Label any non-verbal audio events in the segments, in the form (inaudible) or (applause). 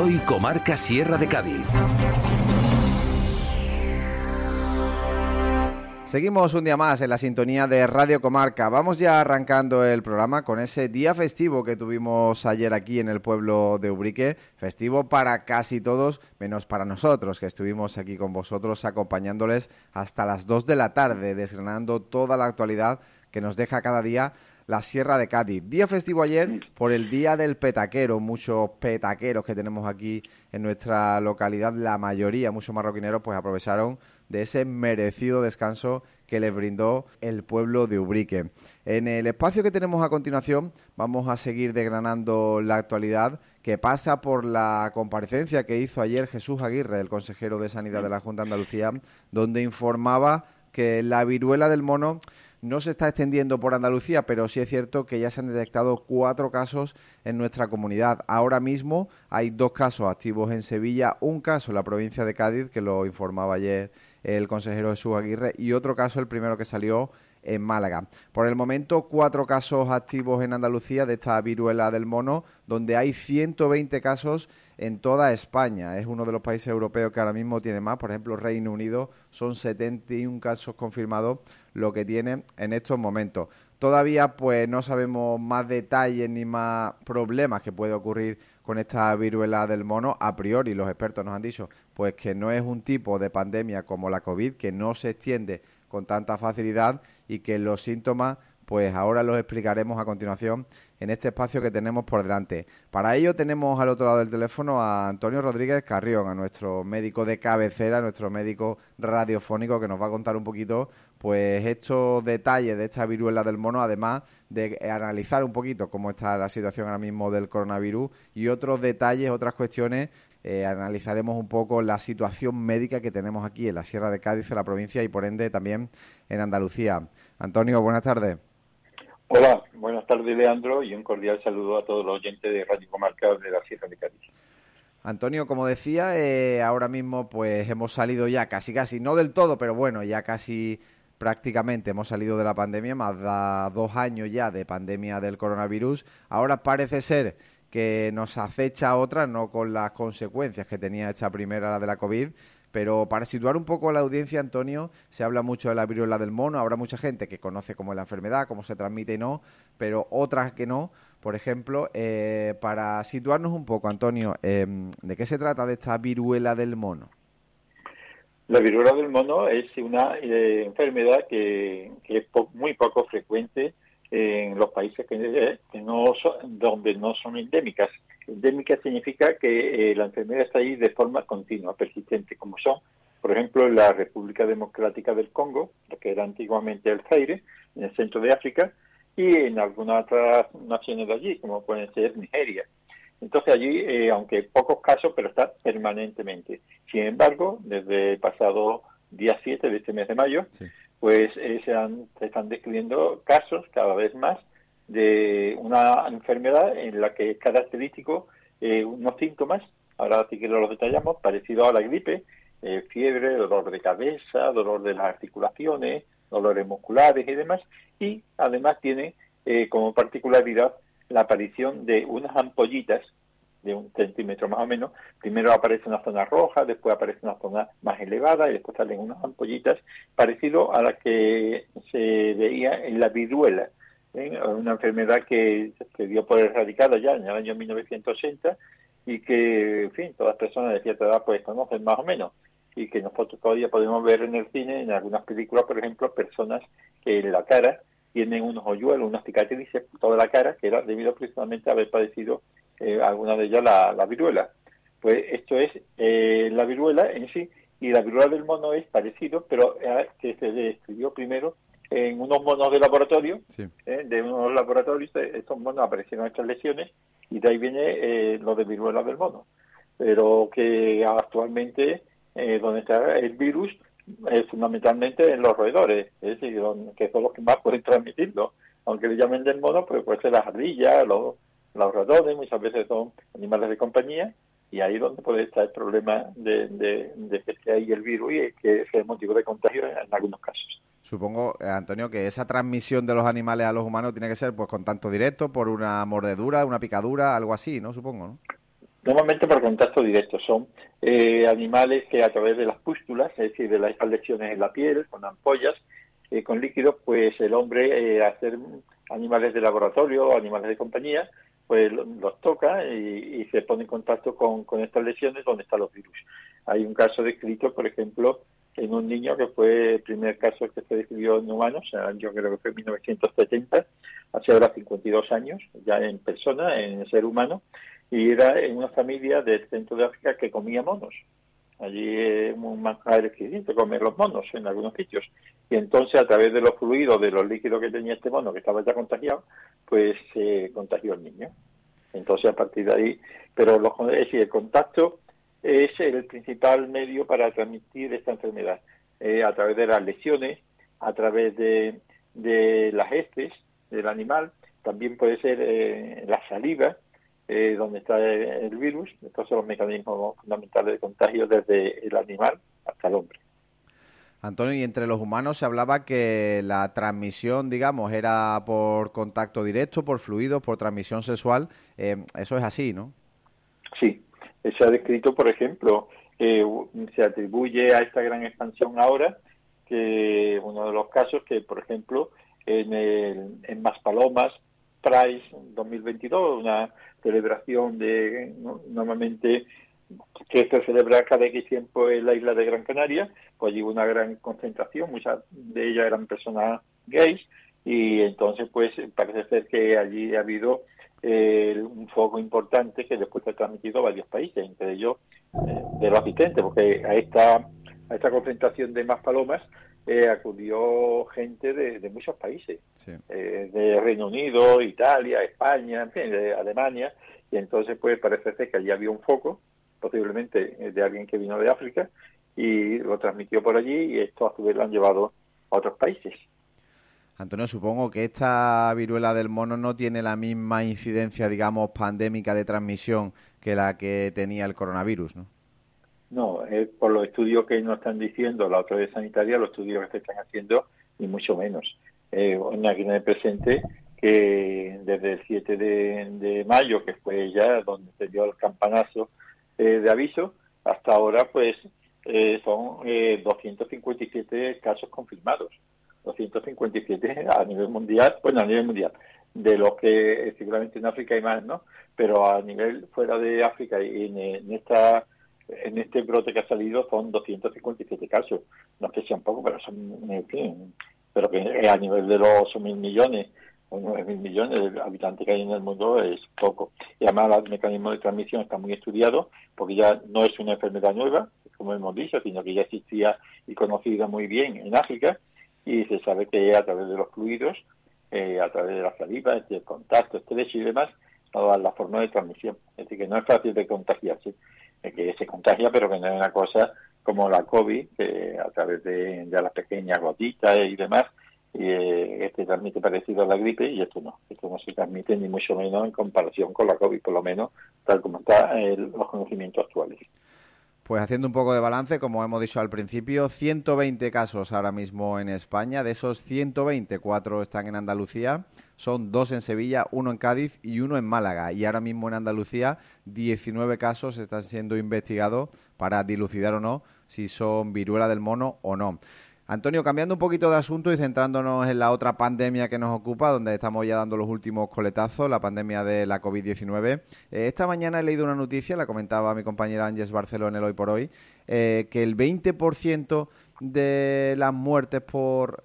hoy Comarca Sierra de Cádiz. Seguimos un día más en la sintonía de Radio Comarca. Vamos ya arrancando el programa con ese día festivo que tuvimos ayer aquí en el pueblo de Ubrique. Festivo para casi todos, menos para nosotros, que estuvimos aquí con vosotros acompañándoles hasta las 2 de la tarde, desgranando toda la actualidad que nos deja cada día la Sierra de Cádiz. Día festivo ayer por el Día del Petaquero. Muchos petaqueros que tenemos aquí en nuestra localidad, la mayoría, muchos marroquineros, pues aprovecharon de ese merecido descanso que les brindó el pueblo de Ubrique. En el espacio que tenemos a continuación vamos a seguir desgranando la actualidad que pasa por la comparecencia que hizo ayer Jesús Aguirre, el consejero de Sanidad de la Junta de Andalucía, donde informaba que la viruela del mono no se está extendiendo por Andalucía, pero sí es cierto que ya se han detectado cuatro casos en nuestra comunidad. Ahora mismo hay dos casos activos en Sevilla, un caso en la provincia de Cádiz, que lo informaba ayer el consejero Jesús Aguirre, y otro caso, el primero que salió en Málaga. Por el momento, cuatro casos activos en Andalucía de esta viruela del mono, donde hay 120 casos en toda España. Es uno de los países europeos que ahora mismo tiene más. Por ejemplo, Reino Unido son 71 casos confirmados lo que tiene en estos momentos. Todavía pues no sabemos más detalles ni más problemas que puede ocurrir con esta viruela del mono. A priori los expertos nos han dicho pues que no es un tipo de pandemia como la COVID, que no se extiende con tanta facilidad y que los síntomas pues ahora los explicaremos a continuación en este espacio que tenemos por delante. Para ello tenemos al otro lado del teléfono a Antonio Rodríguez Carrión, a nuestro médico de cabecera, nuestro médico radiofónico que nos va a contar un poquito pues estos detalles de esta viruela del mono, además de analizar un poquito cómo está la situación ahora mismo del coronavirus y otros detalles, otras cuestiones, eh, analizaremos un poco la situación médica que tenemos aquí en la Sierra de Cádiz, en la provincia y por ende también en Andalucía. Antonio, buenas tardes. Hola, buenas tardes Leandro y un cordial saludo a todos los oyentes de Radio Comarca de la Sierra de Cádiz. Antonio, como decía, eh, ahora mismo pues hemos salido ya casi casi, no del todo, pero bueno, ya casi prácticamente hemos salido de la pandemia, más de dos años ya de pandemia del coronavirus. Ahora parece ser que nos acecha otra, no con las consecuencias que tenía esta primera, la de la COVID, pero para situar un poco a la audiencia, Antonio, se habla mucho de la viruela del mono, habrá mucha gente que conoce cómo es la enfermedad, cómo se transmite y no, pero otras que no. Por ejemplo, eh, para situarnos un poco, Antonio, em, ¿de qué se trata de esta viruela del mono? La viruela del mono es una eh, enfermedad que, es muy poco frecuente en los países que, no son, donde no son endémicas. Endémica significa que eh, la enfermedad está ahí de forma continua, persistente, como son, por ejemplo, en la República Democrática del Congo, lo que era antiguamente el Zaire, en el centro de África, y en algunas otras naciones de allí, como pueden ser Nigeria. Entonces allí, eh, aunque pocos casos, pero está permanentemente. Sin embargo, desde el pasado día 7 de este mes de mayo, pues eh, se, están describiendo casos cada vez más de una enfermedad en la que es característico eh, unos síntomas, ahora sí que los detallamos, parecido a la gripe, fiebre, dolor de cabeza, dolor de las articulaciones, dolores musculares y demás, y además tiene como particularidad la aparición de unas ampollitas de un centímetro más o menos. Primero aparece una zona roja, después aparece una zona más elevada y después salen unas ampollitas parecido a la que se veía en la viruela, ¿eh? una enfermedad que se dio por erradicada ya en el año 1980 y que, en fin, todas las personas de cierta edad pues conocen más o menos y que nosotros todavía podemos ver en el cine, en algunas películas, por ejemplo, personas que en la cara tienen unos hoyuelos, unas cicatrices toda la cara, que era debido principalmente a haber padecido eh, alguna de ellas la, viruela. Pues esto es eh, la viruela en sí, y la viruela del mono es parecido, pero eh, que se describió primero en unos monos de laboratorio, de unos laboratorios, estos monos aparecieron estas lesiones, y de ahí viene lo de viruela del mono. Pero que actualmente, donde está el virus, es fundamentalmente en los roedores, es decir, que son los que más pueden transmitirlo. Aunque le llamen del mono, pues puede ser las ardillas, los, los ratones, muchas veces son animales de compañía, y ahí es donde puede estar el problema de, de, que sea ahí el virus y que sea motivo de contagio en, algunos casos. Supongo, eh, Antonio, que esa transmisión de los animales a los humanos tiene que ser pues contacto directo, por una mordedura, una picadura, algo así, ¿no? Supongo, ¿no? Normalmente por contacto directo. Son eh, animales que a través de las pústulas, es decir, de las lesiones en la piel, con ampollas, eh, con líquidos, pues el hombre, eh, hacer animales de laboratorio o animales de compañía, pues los toca y, se pone en contacto con, estas lesiones donde están los virus. Hay un caso descrito, por ejemplo, en un niño que fue el primer caso que se describió en humanos, yo creo que fue en 1970, hace ahora 52 años, ya en persona, en ser humano, y era en una familia del centro de África que comía monos. Allí es un manjar exquisito comer los monos en algunos sitios. Y entonces, a través de los fluidos, de los líquidos que tenía este mono, que estaba ya contagiado, pues se contagió el niño. Entonces, a partir de ahí, pero los, es decir, el contacto es el principal medio para transmitir esta enfermedad, eh, a través de las lesiones, a través de, de las heces del animal, también puede ser eh, la saliva, eh, donde está el virus. Estos son los mecanismos fundamentales de contagio desde el animal hasta el hombre. Antonio, y entre los humanos se hablaba que la transmisión, digamos, era por contacto directo, por fluidos, por transmisión sexual. Eh, eso es así, ¿no? Sí. Se ha descrito, por ejemplo, eh, se atribuye a esta gran expansión ahora que uno de los casos que, por ejemplo, en, el, en Maspalomas, Price 2022, una celebración de normalmente que se celebra cada X tiempo en la isla de Gran Canaria, pues allí hubo una gran concentración, muchas de ellas eran personas gays, y entonces pues parece ser que allí ha habido eh, un foco importante que después se ha transmitido a varios países, entre ellos eh, de los asistentes, porque a esta, a esta concentración de más palomas eh, acudió gente de, muchos países, eh, de Reino Unido, Italia, España, en fin, de Alemania, y entonces pues parece ser que allí había un foco, posiblemente eh, de alguien que vino de África, y lo transmitió por allí, y esto a su vez lo han llevado a otros países. Antonio, supongo que esta viruela del mono no tiene la misma incidencia, digamos, pandémica de transmisión que la que tenía el coronavirus, ¿no? No, por los estudios que nos están diciendo la autoridad sanitaria, los estudios que se están haciendo, ni mucho menos. Eh, aquí en presente que desde el 7 de, mayo, que fue ya donde se dio el campanazo eh, de aviso, hasta ahora pues eh, son 257 eh, casos confirmados. 257 a nivel mundial, bueno, a nivel mundial, de los que seguramente en África hay más, ¿no? Pero a nivel fuera de África y en esta en este brote que ha salido son 257 casos. No es que sean poco, pero son, en fin, pero que a nivel de los mil millones o nueve mil millones de habitantes que hay en el mundo es poco. Y además el mecanismo de transmisión está muy estudiado porque ya no es una enfermedad nueva, como hemos dicho, sino que ya existía y conocida muy bien en África y se sabe que a través de los fluidos, eh, a través de la saliva, del contacto estrecho y demás, todas la forma de transmisión. Es decir, que no es fácil de contagiarse que se contagia, pero que no es una cosa como la COVID, que a través de, las pequeñas gotitas y demás, y, eh, este transmite parecido a la gripe y esto no, esto no se transmite ni mucho menos en comparación con la COVID, por lo menos tal como están eh, los conocimientos actuales. Pues haciendo un poco de balance, como hemos dicho al principio, 120 casos ahora mismo en España. De esos 120, cuatro están en Andalucía. Son dos en Sevilla, uno en Cádiz y uno en Málaga. Y ahora mismo en Andalucía, 19 casos están siendo investigados para dilucidar o no si son viruela del mono o no. Antonio, cambiando un poquito de asunto y centrándonos en la otra pandemia que nos ocupa, donde estamos ya dando los últimos coletazos, la pandemia de la COVID-19. Eh, esta mañana he leído una noticia, la comentaba mi compañera Ángeles Barceló en el Hoy por Hoy, eh, que el 20% de las muertes por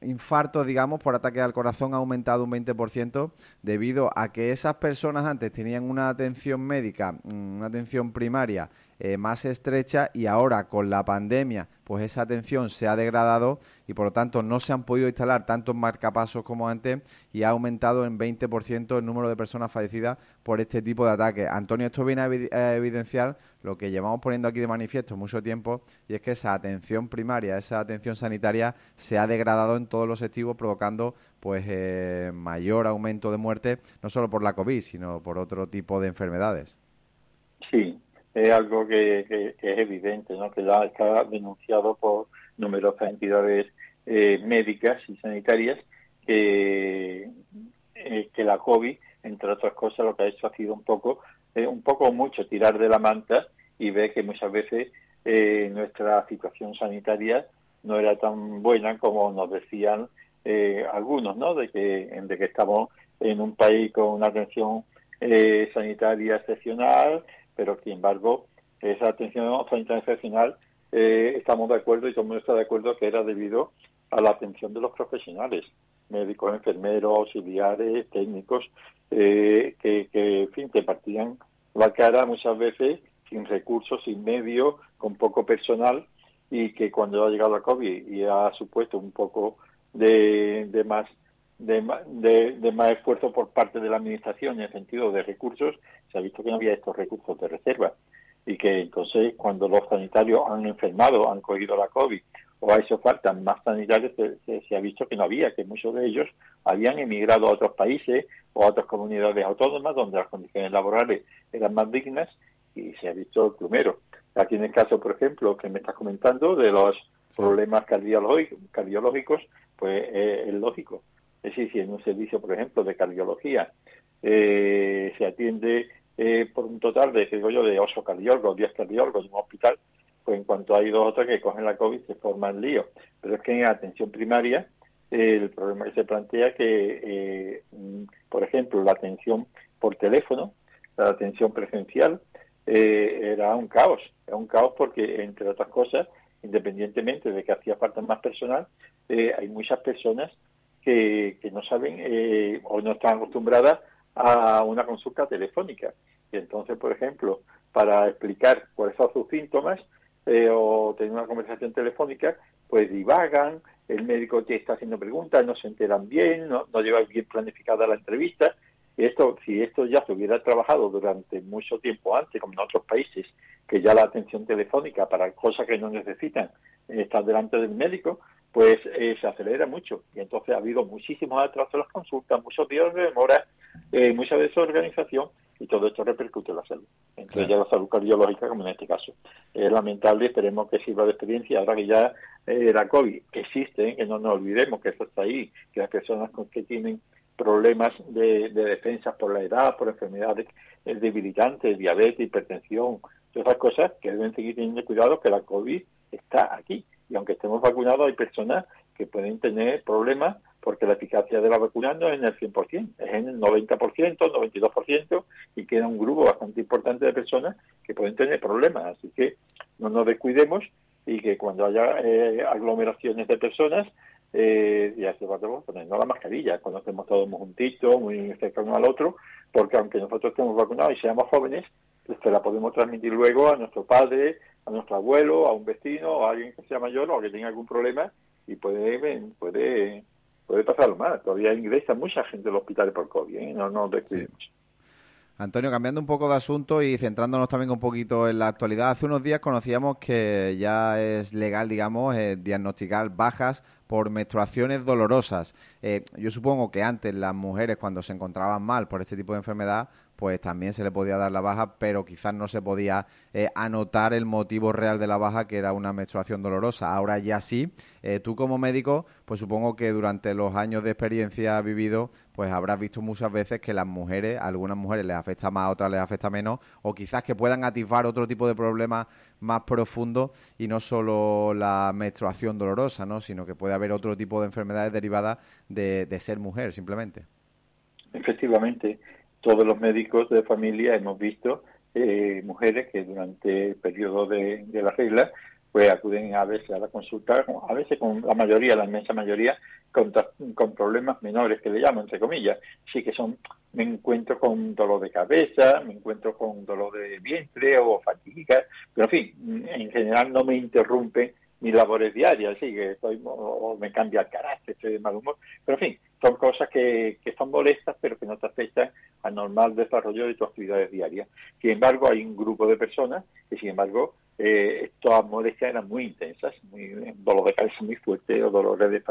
infartos, digamos, por ataque al corazón ha aumentado un 20% debido a que esas personas antes tenían una atención médica, mm, una atención primaria eh, más estrecha y ahora con la pandemia pues esa atención se ha degradado y por lo tanto no se han podido instalar tantos marcapasos como antes y ha aumentado en 20% el número de personas fallecidas por este tipo de ataques. Antonio, esto viene a evidenciar lo que llevamos poniendo aquí de manifiesto mucho tiempo y es que esa atención primaria, esa atención sanitaria se ha degradado en todos los activos provocando pues eh, mayor aumento de muerte no solo por la COVID sino por otro tipo de enfermedades. Sí, es algo que, es evidente, ¿no? que ya está denunciado por numerosas entidades eh, médicas y sanitarias que, eh, que la COVID entre otras cosas, lo que ha hecho ha sido un poco, eh, un poco mucho tirar de la manta y ver que muchas veces nuestra situación sanitaria no era tan buena como nos decían algunos, ¿no? De que, de que estamos en un país con una atención sanitaria excepcional, pero sin embargo, esa atención excepcional eh, estamos de acuerdo y todo el mundo está de acuerdo que era debido a la atención de los profesionales, médicos, enfermeros, auxiliares, técnicos, que, que, en fin, que partían la cara muchas veces sin recursos, sin medios, con poco personal y que cuando ha llegado la COVID y ha supuesto un poco de, de más de, más esfuerzo por parte de la administración en el sentido de recursos, se ha visto que no había estos recursos de reserva y que entonces cuando los sanitarios han enfermado, han cogido la COVID o a eso faltan más sanitarios, se, ha visto que no había, que muchos de ellos habían emigrado a otros países o a otras comunidades autónomas donde las condiciones laborales eran más dignas y se ha visto el primero. Aquí en el caso, por ejemplo, que me estás comentando de los problemas cardiológicos, cardiológicos pues eh, es lógico. Es decir, si en un servicio, por ejemplo, de cardiología eh, se atiende eh, por un total de, digo yo, de 8 cardiólogos, 10 cardiólogos en un hospital, pues en cuanto hay dos o tres que cogen la COVID se forma el lío. Pero es que en atención primaria el problema que se plantea que, mm, por ejemplo, la atención por teléfono, la atención presencial, era un caos. Era un caos porque, entre otras cosas, independientemente de que hacía falta más personal, eh, hay muchas personas que, que no saben eh, o no están acostumbradas a una consulta telefónica. Y entonces, por ejemplo, para explicar cuáles son sus síntomas eh, o tener una conversación telefónica, pues divagan, el médico te está haciendo preguntas, no se enteran bien, no, no lleva bien planificada la entrevista. Esto, si esto ya se hubiera trabajado durante mucho tiempo antes, como en otros países, que ya la atención telefónica para cosas que no necesitan estar delante del médico, pues eh, se acelera mucho. Y entonces ha habido muchísimos atrasos en las consultas, muchos días de demora, eh, mucha desorganización, y todo esto repercute en la salud. Entonces ya la salud cardiológica, como en este caso. Es lamentable, esperemos que sirva de experiencia, ahora que ya eh, la COVID existe, que no nos olvidemos que eso está ahí, que las personas con que tienen problemas de, de defensa por la edad, por enfermedades debilitantes, diabetes, hipertensión, todas esas cosas que deben seguir teniendo cuidado que la COVID está aquí. Y aunque estemos vacunados, hay personas que pueden tener problemas porque la eficacia de la vacuna no es en el 100%, es en el 90%, 92% y queda un grupo bastante importante de personas que pueden tener problemas. Así que no nos descuidemos y que cuando haya eh, aglomeraciones de personas, eh, ya se va a ponernos la mascarilla, cuando estemos todos juntitos, muy cerca uno al otro, porque aunque nosotros estemos vacunados y seamos jóvenes, pues se la podemos transmitir luego a nuestro padre, a nuestro abuelo, a un vecino, a alguien que sea mayor o que tenga algún problema y puede puede puede pasarlo mal. Todavía ingresa mucha gente al hospital por COVID, ¿eh? no nos descuidemos. Antonio, cambiando un poco de asunto y centrándonos también un poquito en la actualidad, hace unos días conocíamos que ya es legal, digamos, eh, diagnosticar bajas por menstruaciones dolorosas. Eh, yo supongo que antes las mujeres cuando se encontraban mal por este tipo de enfermedad, pues también se le podía dar la baja, pero quizás no se podía eh, anotar el motivo real de la baja, que era una menstruación dolorosa. Ahora ya sí. Eh, tú como médico, pues supongo que durante los años de experiencia vivido, pues habrás visto muchas veces que las mujeres, a algunas mujeres les afecta más, a otras les afecta menos, o quizás que puedan atisbar otro tipo de problemas más profundos y no solo la menstruación dolorosa, ¿no? sino que puede haber otro tipo de enfermedades derivadas de, de ser mujer, simplemente. Efectivamente todos los médicos de familia hemos visto eh, mujeres que durante el periodo de, la regla pues acuden a veces a la consulta, a veces con la mayoría, la inmensa mayoría, con, problemas menores que le llamo, entre comillas. Sí que son, me encuentro con dolor de cabeza, me encuentro con dolor de vientre o fatiga, pero en fin, en general no me interrumpen mis labores diarias, sí, que estoy, o, me cambia el carácter, estoy de mal humor, pero en fin, son cosas que son molestas, pero que no te afectan al normal desarrollo de tus actividades diarias. Sin embargo, hay un grupo de personas que, sin embargo, eh, estas molestias eran muy intensas, muy, dolor de cabeza muy fuerte, o dolores de,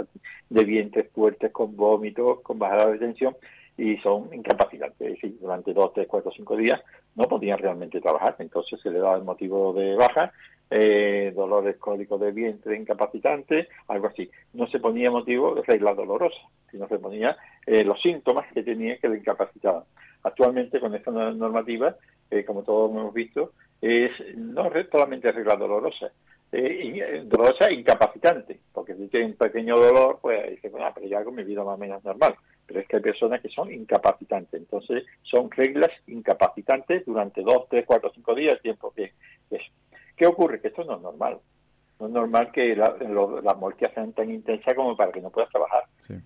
de vientre fuertes, con vómitos, con bajada de tensión, y son incapacitantes. Es decir, durante dos, tres, cuatro, cinco días no podían realmente trabajar. Entonces se le daba el motivo de baja, eh, dolores cólicos de vientre incapacitantes, algo así. No se ponía motivo de regla dolorosa, sino se ponía eh, los síntomas que tenía que le incapacitaban. Actualmente con esta normativa, eh, como todos hemos visto, es no solamente regla dolorosa, eh, dolorosa e incapacitante, porque si tiene un pequeño dolor, pues dice, bueno, pero ya hago mi vida más o menos normal. Pero es que hay personas que son incapacitantes, entonces son reglas incapacitantes durante dos, tres, cuatro, cinco días, el tiempo que es. ¿Qué ocurre? Que esto no es normal. No es normal que la, las molestias sean tan intensas como para que no puedas trabajar.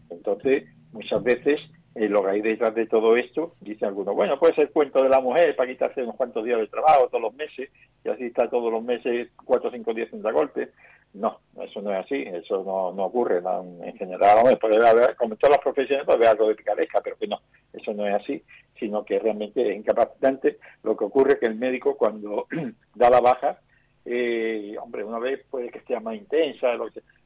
Entonces, muchas veces eh, lo que hay detrás de todo esto, dice algunos, bueno, puede ser cuento de la mujer para quitarse unos cuantos días de trabajo todos los meses, y así está todos los meses cuatro o cinco días en golpe. No, eso no es así, eso no, no ocurre en general. puede haber, como en todas las profesiones, puede haber algo de picaresca, pero que no, eso no es así, sino que realmente es incapacitante. Lo que ocurre es que el médico cuando (clears throat) da la baja, eh, hombre, una vez puede que sea más intensa,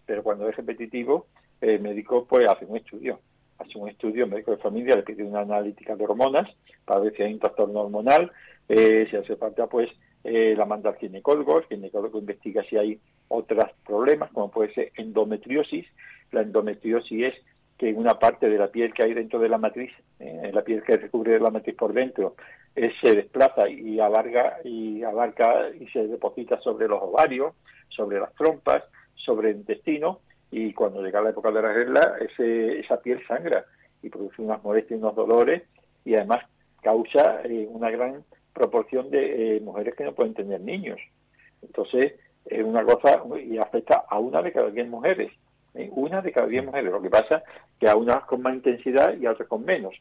pero cuando es repetitivo, el médico pues hace un estudio, hace un estudio, médico de familia le pide una analítica de hormonas para ver si hay un trastorno hormonal, eh, si hace falta pues eh, la manda al ginecólogo, el ginecólogo investiga si hay otros problemas, como puede ser endometriosis, la endometriosis es que una parte de la piel que hay dentro de la matriz, eh, la piel que recubre la matriz por dentro, se desplaza y alarga y abarca y se deposita sobre los ovarios, sobre las trompas, sobre el intestino y cuando llega la época de la regla ese, esa piel sangra y produce unas molestias y unos dolores y además causa eh, una gran proporción de mujeres que no pueden tener niños. Entonces es una cosa y afecta a una de cada diez mujeres una de cada diez mujeres. Lo que pasa que a unas con más intensidad y a otras con menos.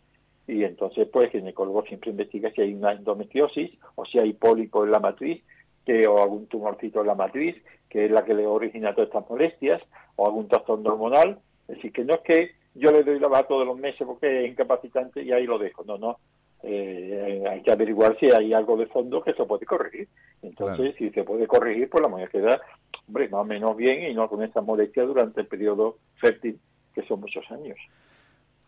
Y entonces, pues, el ginecólogo siempre investiga si hay una endometriosis o si hay pólipo en la matriz que, o algún tumorcito en la matriz, que es la que le origina todas estas molestias, o algún trastorno hormonal. Decir, que no es que yo le doy la baja todos los meses porque es incapacitante y ahí lo dejo. No, no. Eh, hay que averiguar si hay algo de fondo que se puede corregir. Entonces, si se puede corregir, pues la mujer queda hombre, más o menos bien y no con esa molestia durante el periodo fértil, que son muchos años.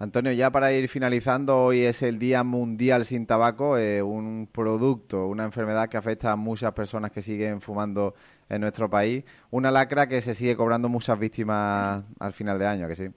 Antonio, ya para ir finalizando, hoy es el Día Mundial sin Tabaco, eh, un producto, una enfermedad que afecta a muchas personas que siguen fumando en nuestro país, una lacra que se sigue cobrando muchas víctimas al final de año, que sí.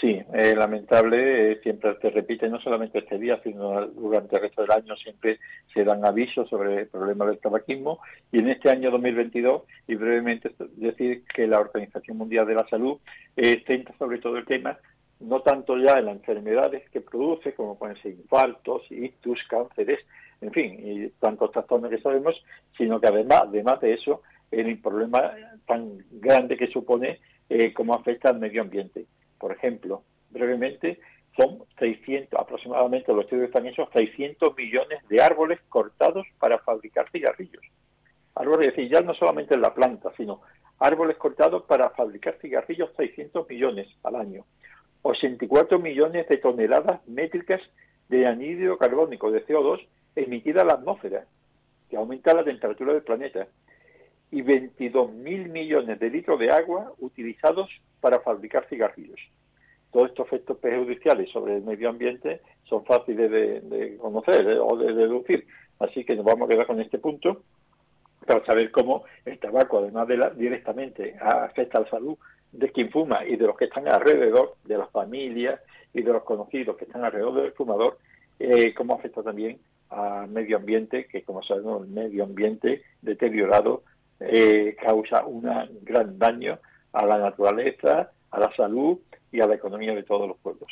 Sí, es lamentable, eh, siempre se repite, no solamente este día, sino durante el resto del año siempre se dan avisos sobre el problema del tabaquismo y en este año 2022, y brevemente decir que la Organización Mundial de la Salud eh, centra sobre todo el tema, no tanto ya en las enfermedades que produce, como pueden ser infartos, ictus, cánceres, en fin, y tantos trastornos que sabemos, sino que además, además de eso, el problema tan grande que supone eh, cómo afecta al medio ambiente. Por ejemplo, brevemente, son 600, aproximadamente los estudios están hechos, 600 millones de árboles cortados para fabricar cigarrillos. Árboles, es decir, ya no solamente en la planta, sino árboles cortados para fabricar cigarrillos, 600 millones al año. 84 millones de toneladas métricas de anhídrido carbónico, de CO2, emitida a la atmósfera, que aumenta la temperatura del planeta y 22.000 millones de litros de agua utilizados para fabricar cigarrillos. Todos estos efectos perjudiciales sobre el medio ambiente son fáciles de, conocer eh, o de deducir. Así que nos vamos a quedar con este punto para saber cómo el tabaco, además de la, directamente, afecta a la salud de quien fuma y de los que están alrededor, de las familias y de los conocidos que están alrededor del fumador, eh, cómo afecta también al medio ambiente, que como sabemos el medio ambiente deteriorado eh, causa un gran daño a la naturaleza, a la salud y a la economía de todos los pueblos.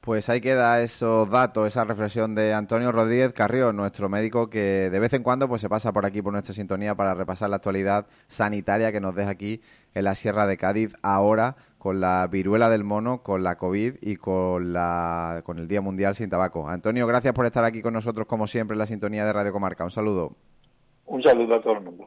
Pues ahí queda esos datos, esa reflexión de Antonio Rodríguez Carrió, nuestro médico que de vez en cuando pues se pasa por aquí por nuestra sintonía para repasar la actualidad sanitaria que nos deja aquí en la Sierra de Cádiz ahora con la viruela del mono, con la COVID y con la con el Día Mundial sin Tabaco. Antonio, gracias por estar aquí con nosotros como siempre en la sintonía de Radio Comarca. Un saludo. Un saludo a todo el mundo.